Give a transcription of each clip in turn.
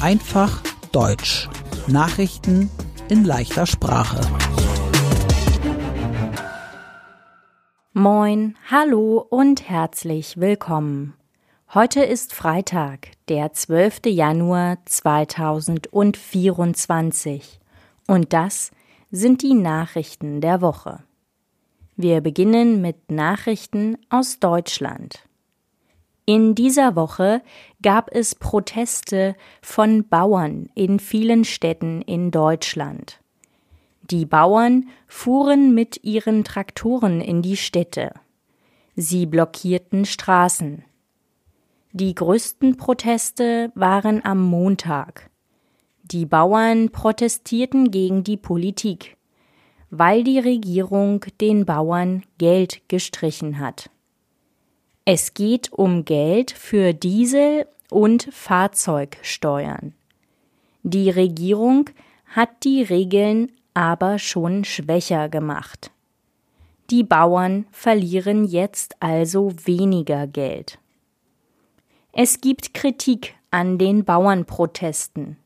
Einfach Deutsch. Nachrichten in leichter Sprache. Moin, hallo und herzlich willkommen. Heute ist Freitag, der 12. Januar 2024 und das sind die Nachrichten der Woche. Wir beginnen mit Nachrichten aus Deutschland. In dieser Woche gab es Proteste von Bauern in vielen Städten in Deutschland. Die Bauern fuhren mit ihren Traktoren in die Städte. Sie blockierten Straßen. Die größten Proteste waren am Montag. Die Bauern protestierten gegen die Politik, weil die Regierung den Bauern Geld gestrichen hat. Es geht um Geld für Diesel und Fahrzeugsteuern. Die Regierung hat die Regeln aber schon schwächer gemacht. Die Bauern verlieren jetzt also weniger Geld. Es gibt Kritik an den Bauernprotesten.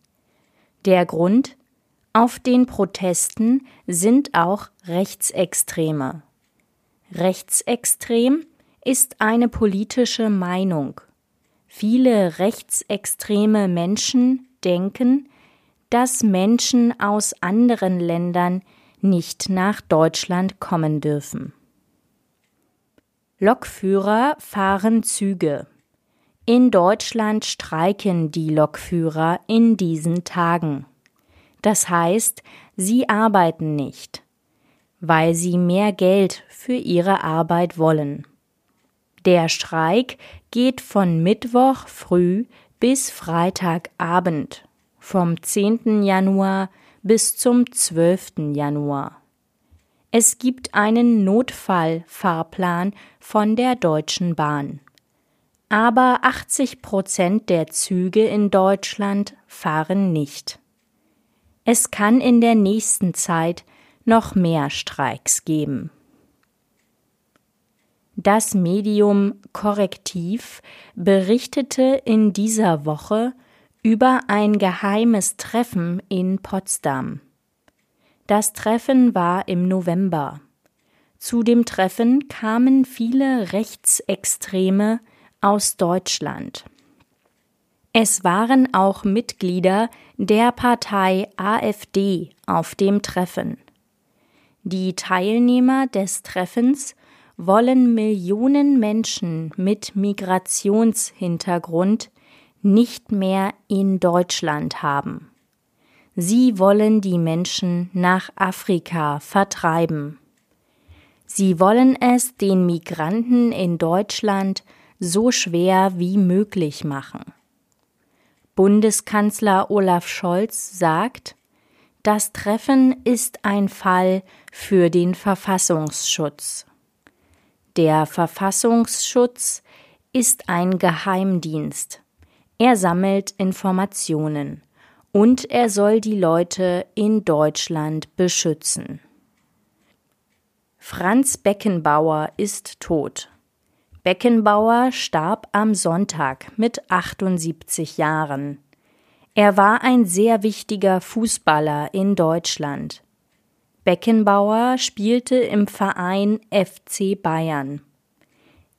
Der Grund? Auf den Protesten sind auch Rechtsextreme. Rechtsextrem ist eine politische Meinung. Viele rechtsextreme Menschen denken, dass Menschen aus anderen Ländern nicht nach Deutschland kommen dürfen. Lokführer fahren Züge. In Deutschland streiken die Lokführer in diesen Tagen. Das heißt, sie arbeiten nicht, weil sie mehr Geld für ihre Arbeit wollen. Der Streik geht von Mittwoch früh bis Freitagabend, vom 10. Januar bis zum 12. Januar. Es gibt einen Notfallfahrplan von der Deutschen Bahn aber 80 Prozent der Züge in Deutschland fahren nicht. Es kann in der nächsten Zeit noch mehr Streiks geben. Das Medium Korrektiv berichtete in dieser Woche über ein geheimes Treffen in Potsdam. Das Treffen war im November. Zu dem Treffen kamen viele Rechtsextreme aus Deutschland. Es waren auch Mitglieder der Partei AfD auf dem Treffen. Die Teilnehmer des Treffens wollen Millionen Menschen mit Migrationshintergrund nicht mehr in Deutschland haben. Sie wollen die Menschen nach Afrika vertreiben. Sie wollen es den Migranten in Deutschland so schwer wie möglich machen. Bundeskanzler Olaf Scholz sagt, das Treffen ist ein Fall für den Verfassungsschutz. Der Verfassungsschutz ist ein Geheimdienst. Er sammelt Informationen und er soll die Leute in Deutschland beschützen. Franz Beckenbauer ist tot. Beckenbauer starb am Sonntag mit 78 Jahren. Er war ein sehr wichtiger Fußballer in Deutschland. Beckenbauer spielte im Verein FC Bayern.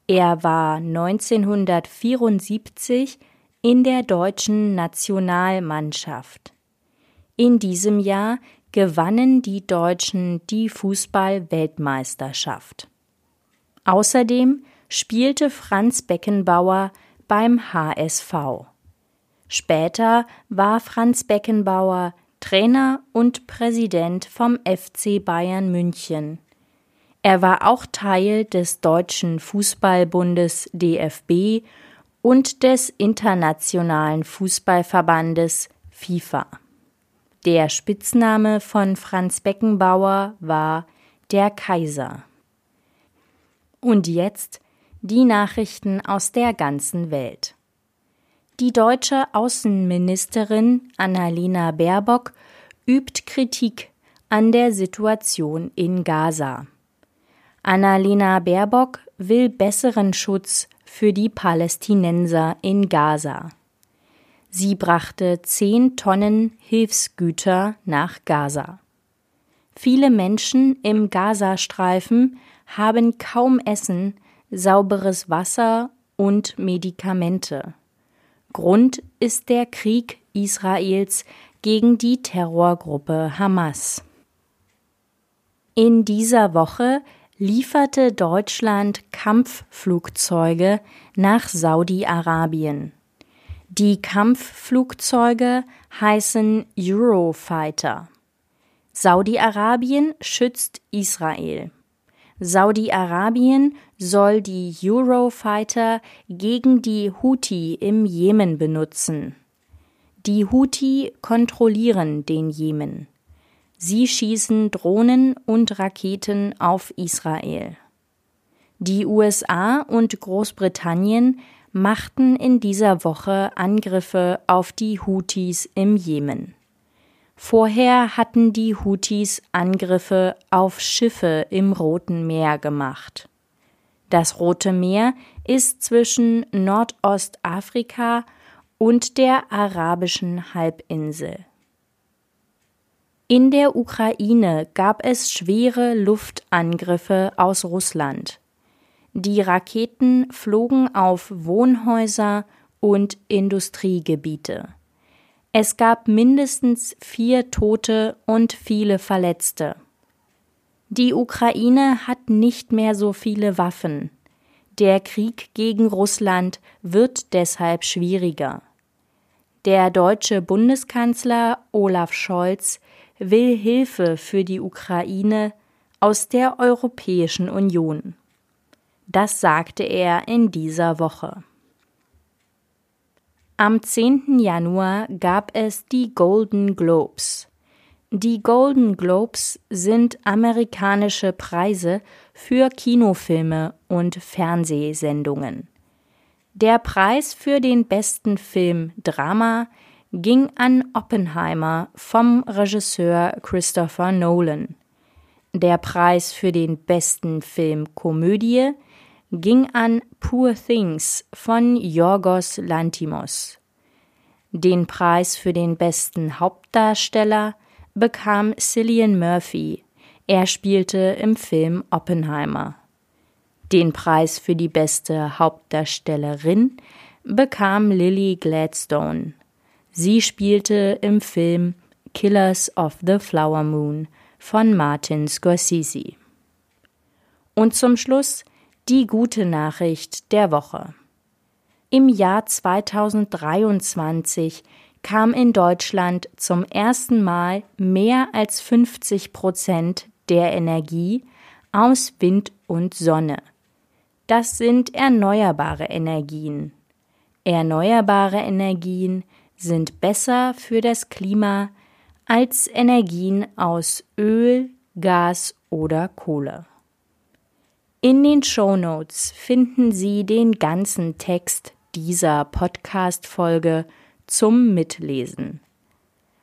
Er war 1974 in der deutschen Nationalmannschaft. In diesem Jahr gewannen die Deutschen die Fußball-Weltmeisterschaft. Außerdem spielte Franz Beckenbauer beim HSV. Später war Franz Beckenbauer Trainer und Präsident vom FC Bayern München. Er war auch Teil des Deutschen Fußballbundes DFB und des Internationalen Fußballverbandes FIFA. Der Spitzname von Franz Beckenbauer war der Kaiser. Und jetzt die Nachrichten aus der ganzen Welt. Die deutsche Außenministerin Annalena Baerbock übt Kritik an der Situation in Gaza. Annalena Baerbock will besseren Schutz für die Palästinenser in Gaza. Sie brachte zehn Tonnen Hilfsgüter nach Gaza. Viele Menschen im Gazastreifen haben kaum Essen, sauberes Wasser und Medikamente. Grund ist der Krieg Israels gegen die Terrorgruppe Hamas. In dieser Woche lieferte Deutschland Kampfflugzeuge nach Saudi-Arabien. Die Kampfflugzeuge heißen Eurofighter. Saudi-Arabien schützt Israel. Saudi-Arabien soll die Eurofighter gegen die Houthi im Jemen benutzen. Die Houthi kontrollieren den Jemen. Sie schießen Drohnen und Raketen auf Israel. Die USA und Großbritannien machten in dieser Woche Angriffe auf die Houthis im Jemen. Vorher hatten die Houthis Angriffe auf Schiffe im Roten Meer gemacht. Das Rote Meer ist zwischen Nordostafrika und der arabischen Halbinsel. In der Ukraine gab es schwere Luftangriffe aus Russland. Die Raketen flogen auf Wohnhäuser und Industriegebiete. Es gab mindestens vier Tote und viele Verletzte. Die Ukraine hat nicht mehr so viele Waffen. Der Krieg gegen Russland wird deshalb schwieriger. Der deutsche Bundeskanzler Olaf Scholz will Hilfe für die Ukraine aus der Europäischen Union. Das sagte er in dieser Woche. Am 10. Januar gab es die Golden Globes. Die Golden Globes sind amerikanische Preise für Kinofilme und Fernsehsendungen. Der Preis für den besten Film Drama ging an Oppenheimer vom Regisseur Christopher Nolan. Der Preis für den besten Film Komödie ging an Poor Things von Yorgos Lantimos. Den Preis für den besten Hauptdarsteller bekam Cillian Murphy. Er spielte im Film Oppenheimer. Den Preis für die beste Hauptdarstellerin bekam Lily Gladstone. Sie spielte im Film Killers of the Flower Moon von Martin Scorsese. Und zum Schluss die gute Nachricht der Woche. Im Jahr 2023 kam in Deutschland zum ersten Mal mehr als 50 Prozent der Energie aus Wind und Sonne. Das sind erneuerbare Energien. Erneuerbare Energien sind besser für das Klima als Energien aus Öl, Gas oder Kohle. In den Show Notes finden Sie den ganzen Text dieser Podcast-Folge zum Mitlesen.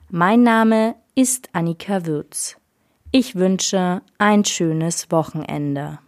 Mein Name ist Annika Würz. Ich wünsche ein schönes Wochenende.